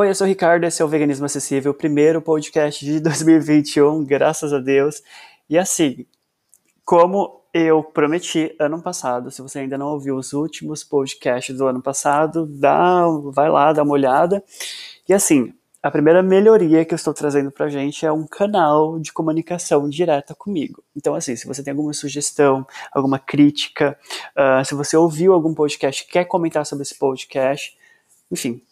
Oi, eu sou o Ricardo, esse é o Veganismo Acessível, o primeiro podcast de 2021, graças a Deus. E assim, como eu prometi ano passado, se você ainda não ouviu os últimos podcasts do ano passado, dá, vai lá, dá uma olhada. E assim, a primeira melhoria que eu estou trazendo pra gente é um canal de comunicação direta comigo. Então, assim, se você tem alguma sugestão, alguma crítica, uh, se você ouviu algum podcast quer comentar sobre esse podcast, enfim,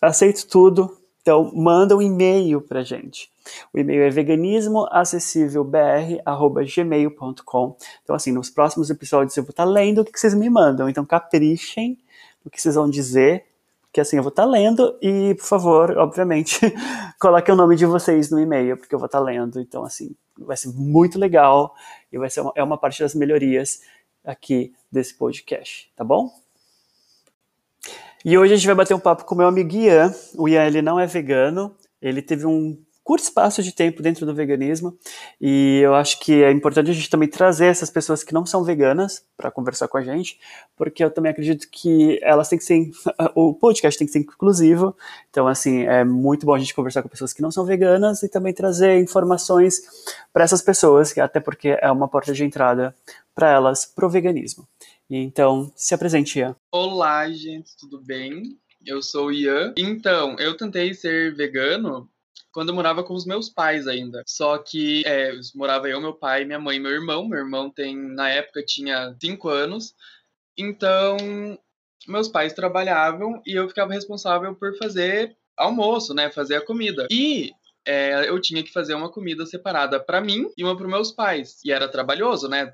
aceito tudo. Então, manda um e-mail pra gente. O e-mail é veganismoacessívelbr.gmail.com. Então, assim, nos próximos episódios eu vou estar lendo o que vocês me mandam. Então, caprichem no que vocês vão dizer, que assim, eu vou estar lendo e, por favor, obviamente, coloque o nome de vocês no e-mail, porque eu vou estar lendo. Então, assim, vai ser muito legal e vai ser uma, é uma parte das melhorias aqui desse podcast, tá bom? E hoje a gente vai bater um papo com o meu amigo Ian. O Ian, ele não é vegano, ele teve um curto espaço de tempo dentro do veganismo e eu acho que é importante a gente também trazer essas pessoas que não são veganas para conversar com a gente, porque eu também acredito que elas têm que ser o podcast tem que ser inclusivo. Então assim, é muito bom a gente conversar com pessoas que não são veganas e também trazer informações para essas pessoas, até porque é uma porta de entrada para elas pro veganismo. Então, se apresente, Ian. Olá, gente, tudo bem? Eu sou o Ian. Então, eu tentei ser vegano quando eu morava com os meus pais ainda. Só que é, morava eu, meu pai, minha mãe e meu irmão. Meu irmão tem, na época, tinha 5 anos. Então, meus pais trabalhavam e eu ficava responsável por fazer almoço, né? Fazer a comida. E é, eu tinha que fazer uma comida separada para mim e uma para meus pais. E era trabalhoso, né?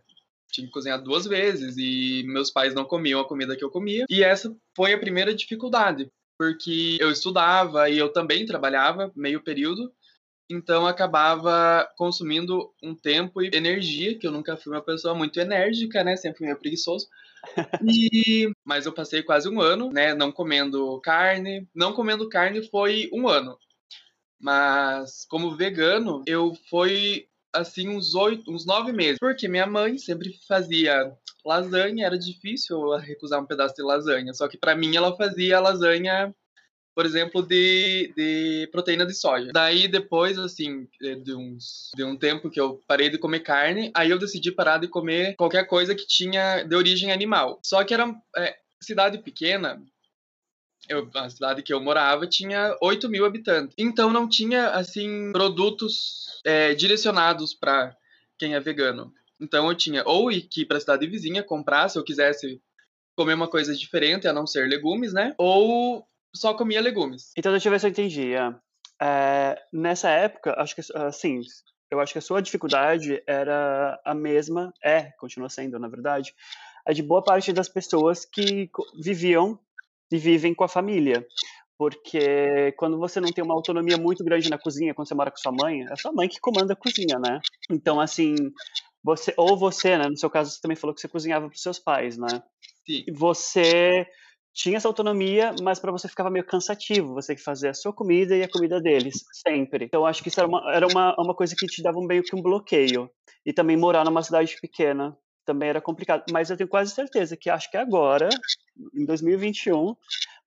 tinha que cozinhar duas vezes e meus pais não comiam a comida que eu comia. E essa foi a primeira dificuldade, porque eu estudava e eu também trabalhava meio período, então acabava consumindo um tempo e energia, que eu nunca fui uma pessoa muito enérgica, né? Sempre fui meio preguiçoso. E... Mas eu passei quase um ano, né? Não comendo carne. Não comendo carne foi um ano. Mas como vegano, eu fui assim, uns oito, uns nove meses. Porque minha mãe sempre fazia lasanha, era difícil eu recusar um pedaço de lasanha. Só que para mim ela fazia lasanha, por exemplo, de, de proteína de soja. Daí depois, assim, de, uns, de um tempo que eu parei de comer carne, aí eu decidi parar de comer qualquer coisa que tinha de origem animal. Só que era é, cidade pequena, eu, a cidade que eu morava tinha 8 mil habitantes. Então não tinha, assim, produtos é, direcionados para quem é vegano. Então eu tinha ou ir para a cidade vizinha comprar, se eu quisesse comer uma coisa diferente, a não ser legumes, né? Ou só comia legumes. Então deixa eu ver se eu entendi. É, nessa época, acho que, assim, eu acho que a sua dificuldade era a mesma, é, continua sendo, na verdade, a de boa parte das pessoas que viviam e vivem com a família. Porque quando você não tem uma autonomia muito grande na cozinha, quando você mora com sua mãe, é sua mãe que comanda a cozinha, né? Então, assim, você, ou você, né? No seu caso, você também falou que você cozinhava para seus pais, né? Sim. Você tinha essa autonomia, mas para você ficava meio cansativo, você que fazia a sua comida e a comida deles, sempre. Então acho que isso era uma, era uma, uma coisa que te dava meio que um bloqueio. E também morar numa cidade pequena também era complicado. Mas eu tenho quase certeza que acho que agora, em 2021,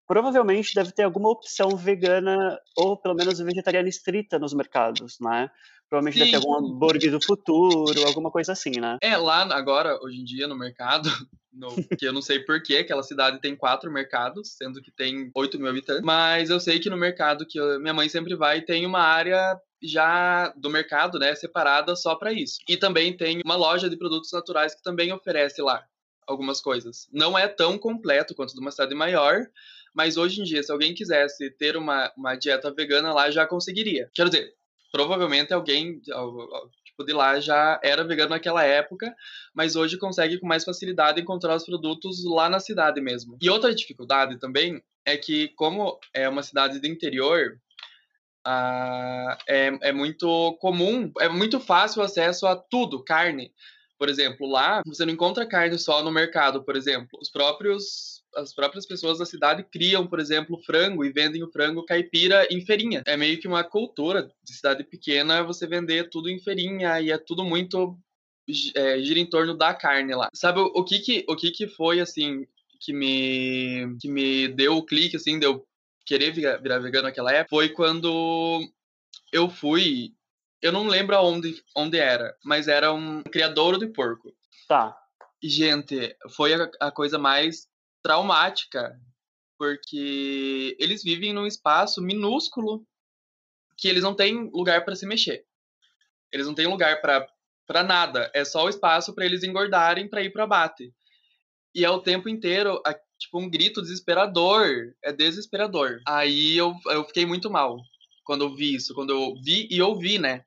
provavelmente deve ter alguma opção vegana ou pelo menos vegetariana estrita nos mercados, né? Provavelmente Sim. deve ter algum hambúrguer do futuro, alguma coisa assim, né? É, lá agora, hoje em dia, no mercado, no, que eu não sei porquê, aquela cidade tem quatro mercados, sendo que tem 8 mil habitantes, mas eu sei que no mercado que eu, minha mãe sempre vai, tem uma área já do mercado, né, separada só para isso. E também tem uma loja de produtos naturais que também oferece lá algumas coisas. Não é tão completo quanto de uma cidade maior, mas hoje em dia, se alguém quisesse ter uma, uma dieta vegana lá, já conseguiria. Quero dizer, provavelmente alguém tipo, de lá já era vegano naquela época, mas hoje consegue com mais facilidade encontrar os produtos lá na cidade mesmo. E outra dificuldade também é que, como é uma cidade de interior, ah, é, é muito comum, é muito fácil o acesso a tudo, carne. Por exemplo, lá você não encontra carne só no mercado, por exemplo. Os próprios as próprias pessoas da cidade criam, por exemplo, frango e vendem o frango caipira em feirinha. É meio que uma cultura de cidade pequena você vender tudo em feirinha e é tudo muito é, gira em torno da carne lá. Sabe o, o, que que o que que foi assim que me que me deu o clique assim, deu querer virar, virar vegano naquela época? Foi quando eu fui, eu não lembro aonde onde era, mas era um criador de porco. Tá. Gente, foi a, a coisa mais traumática, porque eles vivem num espaço minúsculo que eles não têm lugar para se mexer. Eles não têm lugar para para nada. É só o espaço para eles engordarem para ir para abate. E é o tempo inteiro, tipo, um grito desesperador. É desesperador. Aí eu, eu fiquei muito mal quando eu vi isso. Quando eu vi e ouvi, né?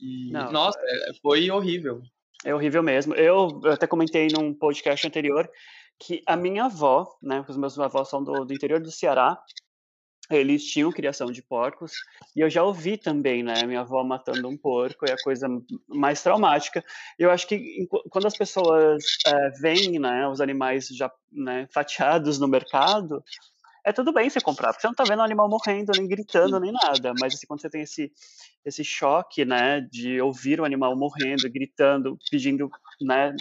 E, Não, nossa, é, foi horrível. É horrível mesmo. Eu, eu até comentei num podcast anterior que a minha avó, né, os meus avós são do, do interior do Ceará, eles tinham criação de porcos e eu já ouvi também, né, minha avó matando um porco é a coisa mais traumática. Eu acho que quando as pessoas é, veem, né, os animais já né, fatiados no mercado, é tudo bem você comprar, porque você não está vendo o animal morrendo, nem gritando, nem nada. Mas assim, quando você tem esse, esse choque, né, de ouvir o animal morrendo, gritando, pedindo, né,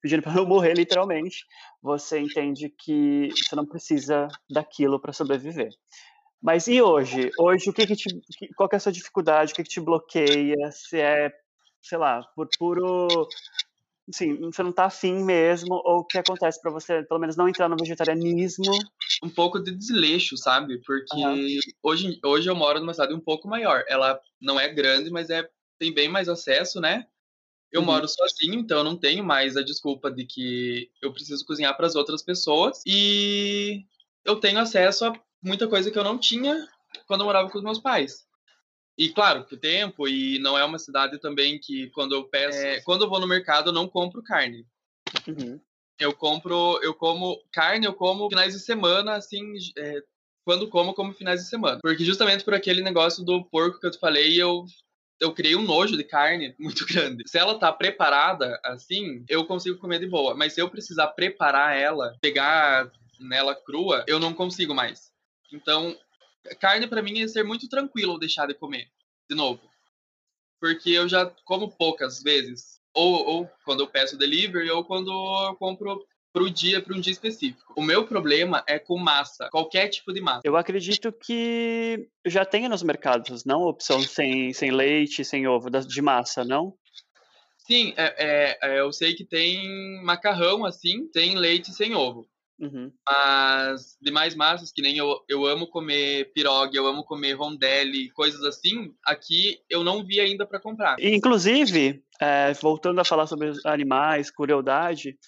pedindo para não morrer literalmente, você entende que você não precisa daquilo para sobreviver. Mas e hoje? Hoje, o que, que te, qual que é a sua dificuldade? O que, que te bloqueia? Se é, sei lá, por puro sim, você não tá afim mesmo, ou o que acontece para você, pelo menos, não entrar no vegetarianismo? Um pouco de desleixo, sabe? Porque uhum. hoje, hoje eu moro numa cidade um pouco maior. Ela não é grande, mas é tem bem mais acesso, né? Eu uhum. moro sozinho, então eu não tenho mais a desculpa de que eu preciso cozinhar para as outras pessoas. E eu tenho acesso a muita coisa que eu não tinha quando eu morava com os meus pais. E claro, o tempo, e não é uma cidade também que quando eu peço. É, quando eu vou no mercado, eu não compro carne. Uhum. Eu compro, eu como carne, eu como finais de semana, assim, é, quando como, como finais de semana. Porque justamente por aquele negócio do porco que eu te falei, eu eu criei um nojo de carne muito grande. Se ela tá preparada assim, eu consigo comer de boa. Mas se eu precisar preparar ela, pegar nela crua, eu não consigo mais. Então, carne para mim é ser muito tranquilo deixar de comer, de novo. Porque eu já como poucas vezes. Ou, ou quando eu peço delivery, ou quando eu compro pro dia, para um dia específico. O meu problema é com massa, qualquer tipo de massa. Eu acredito que já tenha nos mercados, não opção sem, sem leite, sem ovo, de massa, não? Sim, é, é, é, eu sei que tem macarrão assim, sem leite sem ovo. Uhum. Mas demais massas, que nem eu, eu amo comer pirogue, eu amo comer rondelli, coisas assim, aqui eu não vi ainda para comprar. Inclusive, é, voltando a falar sobre animais, crueldade,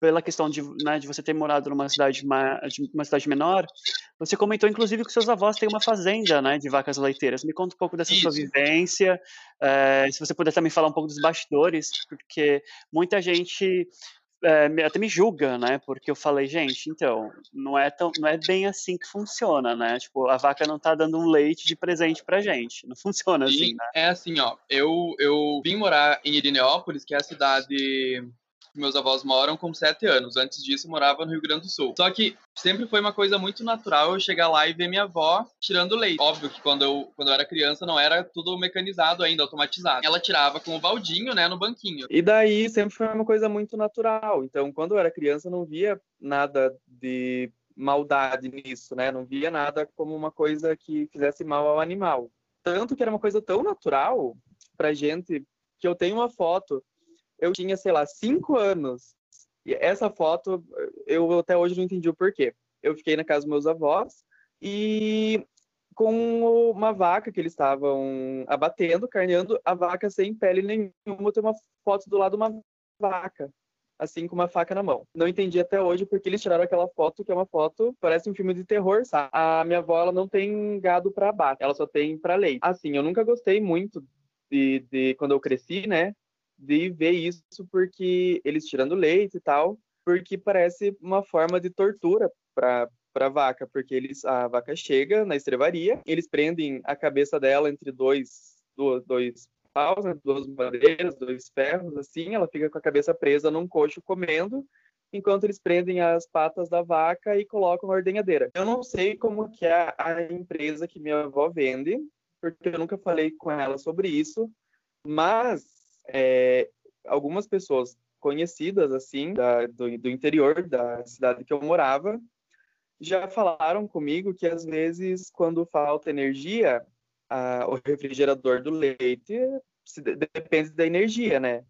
pela questão de, né, de você ter morado numa cidade, uma cidade menor, você comentou inclusive que seus avós têm uma fazenda né, de vacas leiteiras. Me conta um pouco dessa Isso. sua vivência, é, se você puder também falar um pouco dos bastidores, porque muita gente é, até me julga, né? Porque eu falei, gente, então, não é, tão, não é bem assim que funciona, né? Tipo, a vaca não tá dando um leite de presente pra gente. Não funciona assim, né? É assim, ó. Eu, eu vim morar em Irineópolis, que é a cidade meus avós moram com sete anos. Antes disso, morava no Rio Grande do Sul. Só que sempre foi uma coisa muito natural eu chegar lá e ver minha avó tirando leite. Óbvio que quando eu, quando eu era criança não era tudo mecanizado ainda, automatizado. Ela tirava com o baldinho, né, no banquinho. E daí sempre foi uma coisa muito natural. Então, quando eu era criança, eu não via nada de maldade nisso, né? Não via nada como uma coisa que fizesse mal ao animal. Tanto que era uma coisa tão natural pra gente que eu tenho uma foto eu tinha, sei lá, cinco anos. E essa foto, eu até hoje não entendi o porquê. Eu fiquei na casa dos meus avós e com uma vaca que eles estavam abatendo, carneando, a vaca sem pele nenhuma, tem uma foto do lado de uma vaca, assim com uma faca na mão. Não entendi até hoje porque eles tiraram aquela foto, que é uma foto, parece um filme de terror, sabe? A minha avó, ela não tem gado para abate, ela só tem para leite. Assim, eu nunca gostei muito de, de quando eu cresci, né? De ver isso porque eles tirando leite e tal, porque parece uma forma de tortura para para vaca, porque eles a vaca chega na estrevaria, eles prendem a cabeça dela entre dois dois, dois paus, né, duas madeiras, dois ferros assim, ela fica com a cabeça presa num coxo comendo, enquanto eles prendem as patas da vaca e colocam na ordenhadeira. Eu não sei como que é a empresa que minha avó vende, porque eu nunca falei com ela sobre isso, mas é, algumas pessoas conhecidas, assim, da, do, do interior da cidade que eu morava, já falaram comigo que às vezes, quando falta energia, a, o refrigerador do leite se, depende da energia, né?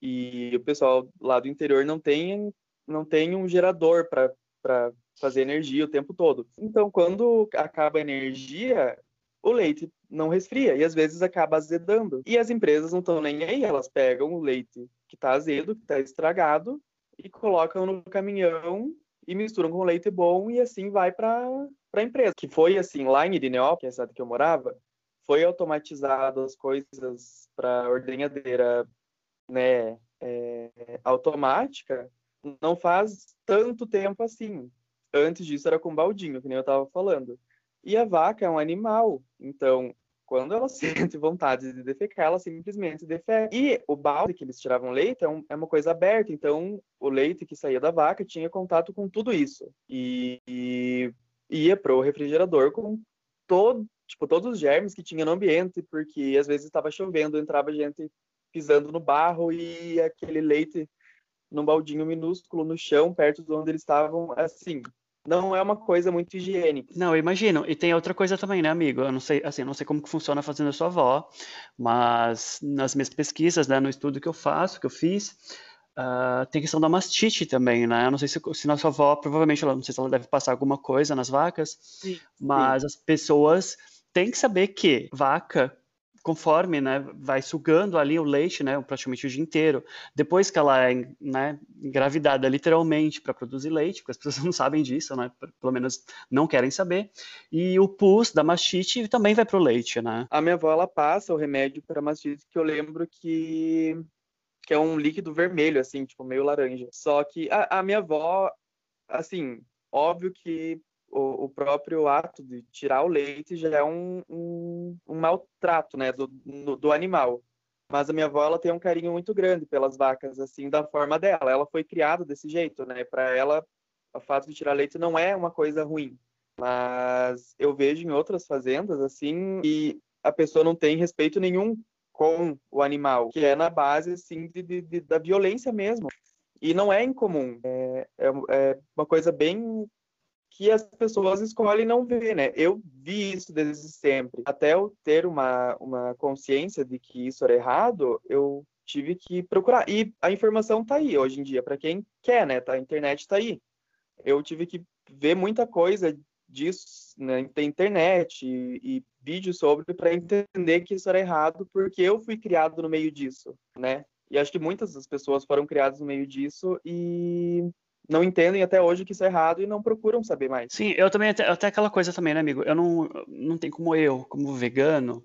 E o pessoal lá do interior não tem, não tem um gerador para fazer energia o tempo todo. Então, quando acaba a energia, o leite não resfria e às vezes acaba azedando. E as empresas não estão nem aí, elas pegam o leite que está azedo, que está estragado, e colocam no caminhão e misturam com leite bom e assim vai para a empresa. Que foi assim, lá em Irineópolis, que é a cidade que eu morava, foi automatizado as coisas para ordenhadeira né, é, automática não faz tanto tempo assim. Antes disso era com baldinho, que nem eu estava falando. E a vaca é um animal, então quando ela sente vontade de defecar, ela simplesmente defeca. E o balde que eles tiravam leite é, um, é, uma coisa aberta, então o leite que saía da vaca tinha contato com tudo isso. E, e ia pro refrigerador com todo, tipo, todos os germes que tinha no ambiente, porque às vezes estava chovendo, entrava gente pisando no barro e aquele leite num baldinho minúsculo no chão, perto de onde eles estavam, assim, não é uma coisa muito higiênica. Não, eu imagino. E tem outra coisa também, né, amigo? Eu não sei, assim, não sei como que funciona fazendo a sua avó, mas nas minhas pesquisas, né, no estudo que eu faço, que eu fiz, uh, tem questão da mastite também, né? Eu não sei se, se na sua avó, provavelmente, ela, não sei se ela deve passar alguma coisa nas vacas, sim, mas sim. as pessoas têm que saber que vaca conforme né, vai sugando ali o leite, né, praticamente o dia inteiro. Depois que ela é né, engravidada literalmente para produzir leite, porque as pessoas não sabem disso, né, pelo menos não querem saber. E o pus da mastite também vai para o leite, né? A minha avó ela passa o remédio para mastite que eu lembro que que é um líquido vermelho assim, tipo meio laranja. Só que a, a minha avó, assim, óbvio que o, o, próprio ato de tirar o leite já é um, um, um maltrato né, do, no, do animal. Mas a minha avó ela tem um carinho muito grande pelas vacas, assim, da forma dela. Ela foi criada desse jeito, né? Para ela, o fato de tirar leite não é uma coisa ruim. Mas eu vejo em outras fazendas, assim, que a pessoa não tem respeito nenhum com o animal, que é na base, assim, de, de, de da violência mesmo. E não é incomum. É, é, é uma coisa bem que as pessoas escolhem não ver, né? Eu vi isso desde sempre. Até eu ter uma, uma consciência de que isso era errado, eu tive que procurar. E a informação tá aí hoje em dia, para quem quer, né? Tá, a internet tá aí. Eu tive que ver muita coisa disso né, na internet e, e vídeos sobre para entender que isso era errado, porque eu fui criado no meio disso, né? E acho que muitas das pessoas foram criadas no meio disso e não entendem até hoje que isso é errado e não procuram saber mais. Sim, eu também, até, até aquela coisa também, né, amigo? Eu não, não tem como eu, como vegano,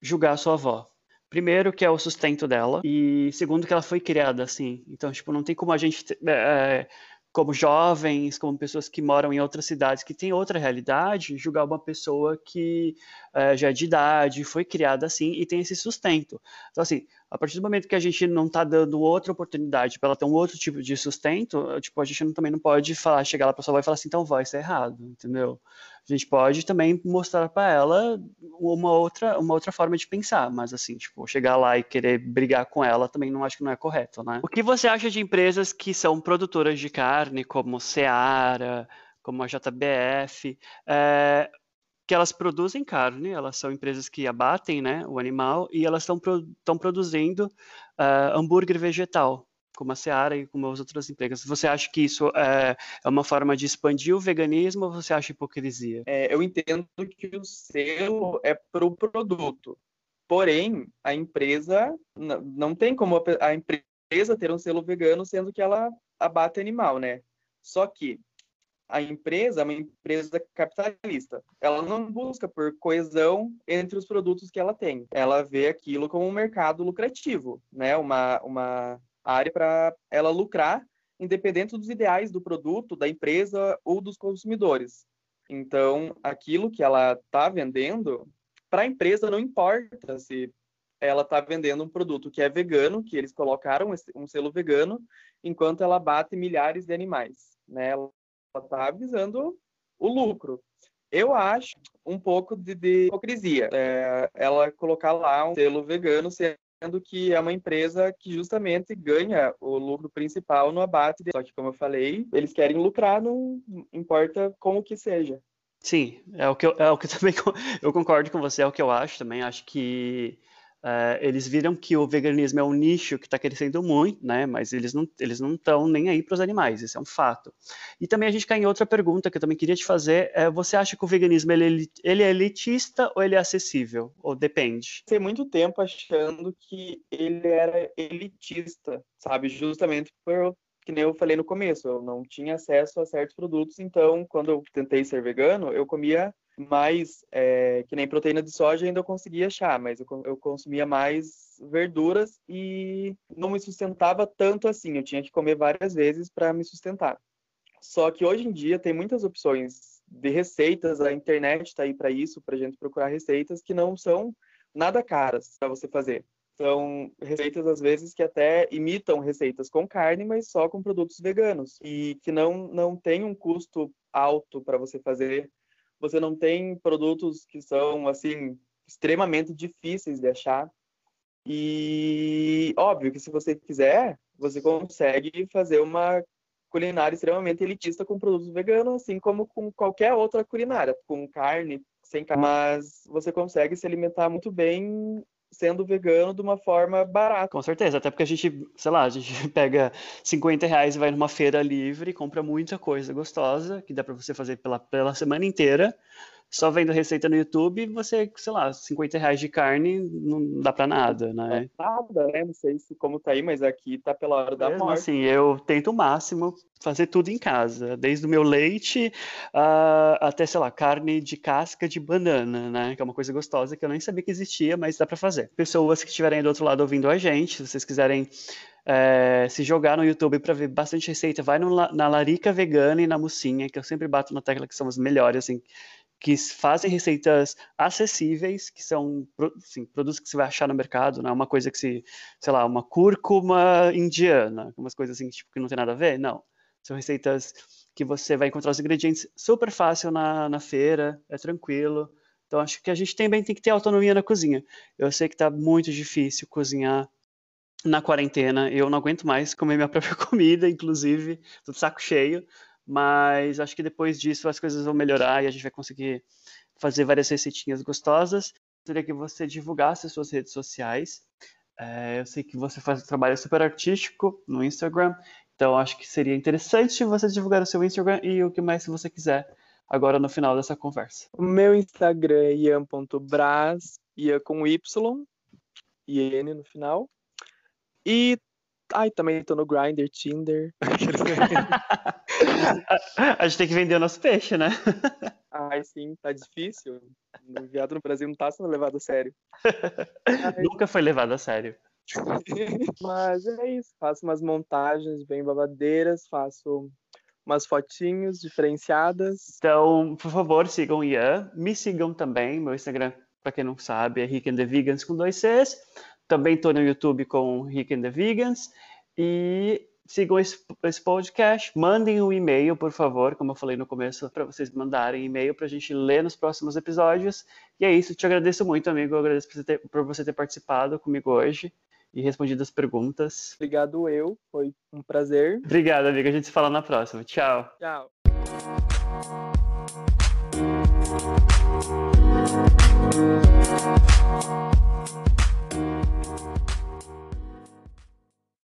julgar a sua avó. Primeiro, que é o sustento dela, e segundo, que ela foi criada assim. Então, tipo, não tem como a gente, é, como jovens, como pessoas que moram em outras cidades que têm outra realidade, julgar uma pessoa que é, já é de idade, foi criada assim e tem esse sustento. Então, assim, a partir do momento que a gente não está dando outra oportunidade para ela ter um outro tipo de sustento, tipo, a gente não, também não pode falar, chegar lá para sua avó e falar assim, então vai, isso é errado, entendeu? A gente pode também mostrar para ela uma outra, uma outra forma de pensar, mas assim, tipo, chegar lá e querer brigar com ela também não acho que não é correto, né? O que você acha de empresas que são produtoras de carne, como Seara, como a JBF, é, que elas produzem carne, elas são empresas que abatem né, o animal e elas estão pro, produzindo uh, hambúrguer vegetal, como a Seara e como as outras empresas. Você acha que isso é, é uma forma de expandir o veganismo ou você acha hipocrisia? É, eu entendo que o selo é para o produto, porém a empresa não tem como a empresa ter um selo vegano sendo que ela abate animal, né? Só que a empresa é uma empresa capitalista. Ela não busca por coesão entre os produtos que ela tem. Ela vê aquilo como um mercado lucrativo, né? Uma, uma área para ela lucrar, independente dos ideais do produto, da empresa ou dos consumidores. Então, aquilo que ela está vendendo, para a empresa não importa se ela está vendendo um produto que é vegano, que eles colocaram um selo vegano, enquanto ela bate milhares de animais. Né? Está visando o lucro. Eu acho um pouco de, de hipocrisia é, ela colocar lá um selo vegano, sendo que é uma empresa que justamente ganha o lucro principal no abate. Só que, como eu falei, eles querem lucrar, não importa como que seja. Sim, é o que eu, é o que eu também eu concordo com você, é o que eu acho também. Acho que Uh, eles viram que o veganismo é um nicho que está crescendo muito, né? Mas eles não eles não estão nem aí para os animais, isso é um fato. E também a gente cai em outra pergunta que eu também queria te fazer: é, você acha que o veganismo ele, ele é elitista ou ele é acessível? Ou depende? Tem muito tempo achando que ele era elitista, sabe? Justamente por que nem eu falei no começo, eu não tinha acesso a certos produtos, então quando eu tentei ser vegano, eu comia mais, é, que nem proteína de soja ainda eu conseguia achar, mas eu, eu consumia mais verduras e não me sustentava tanto assim, eu tinha que comer várias vezes para me sustentar. Só que hoje em dia tem muitas opções de receitas, a internet está aí para isso, para gente procurar receitas que não são nada caras para você fazer. São receitas, às vezes, que até imitam receitas com carne, mas só com produtos veganos. E que não, não tem um custo alto para você fazer você não tem produtos que são assim extremamente difíceis de achar. E óbvio que se você quiser, você consegue fazer uma culinária extremamente elitista com produtos veganos, assim como com qualquer outra culinária, com carne, sem carne. Mas você consegue se alimentar muito bem sendo vegano de uma forma barata. Com certeza, até porque a gente, sei lá, a gente pega 50 reais e vai numa feira livre, compra muita coisa gostosa, que dá para você fazer pela, pela semana inteira, só vendo receita no YouTube, você, sei lá, 50 reais de carne não dá pra nada, né? Nada, né? Não sei se como tá aí, mas aqui tá pela hora da Mesmo morte. assim, eu tento o máximo fazer tudo em casa, desde o meu leite uh, até, sei lá, carne de casca de banana, né? Que é uma coisa gostosa que eu nem sabia que existia, mas dá pra fazer. Pessoas que estiverem do outro lado ouvindo a gente, se vocês quiserem é, se jogar no YouTube para ver bastante receita, vai no, na Larica Vegana e na Mocinha, que eu sempre bato na tecla que são os melhores, assim, que fazem receitas acessíveis, que são assim, produtos que você vai achar no mercado, não é uma coisa que se, sei lá, uma cúrcuma indiana, umas coisas assim, tipo, que não tem nada a ver, não. São receitas que você vai encontrar os ingredientes super fácil na, na feira, é tranquilo. Então, acho que a gente também tem que ter autonomia na cozinha. Eu sei que está muito difícil cozinhar na quarentena, eu não aguento mais comer minha própria comida, inclusive, tô de saco cheio, mas acho que depois disso as coisas vão melhorar e a gente vai conseguir fazer várias receitinhas gostosas. Gostaria que você divulgasse as suas redes sociais. É, eu sei que você faz um trabalho super artístico no Instagram, então acho que seria interessante você divulgar o seu Instagram e o que mais você quiser agora no final dessa conversa. O meu Instagram é ian.bras, ia com Y e N no final. E Ai, também tô no Grindr, Tinder. a gente tem que vender o nosso peixe, né? Ai, sim, tá difícil. O viado no Brasil não tá sendo levado a sério. Nunca foi levado a sério. Mas é isso. Faço umas montagens bem babadeiras, faço umas fotinhos diferenciadas. Então, por favor, sigam o Ian. Me sigam também. Meu Instagram, para quem não sabe, é Rick and the Vegans com dois Cs. Também estou no YouTube com Rick and the Vegans. E sigam esse, esse podcast. Mandem um e-mail, por favor, como eu falei no começo, para vocês mandarem e-mail para a gente ler nos próximos episódios. E é isso. Te agradeço muito, amigo. Eu agradeço por você ter, por você ter participado comigo hoje e respondido as perguntas. Obrigado, eu. Foi um prazer. Obrigado, amigo. A gente se fala na próxima. Tchau. Tchau.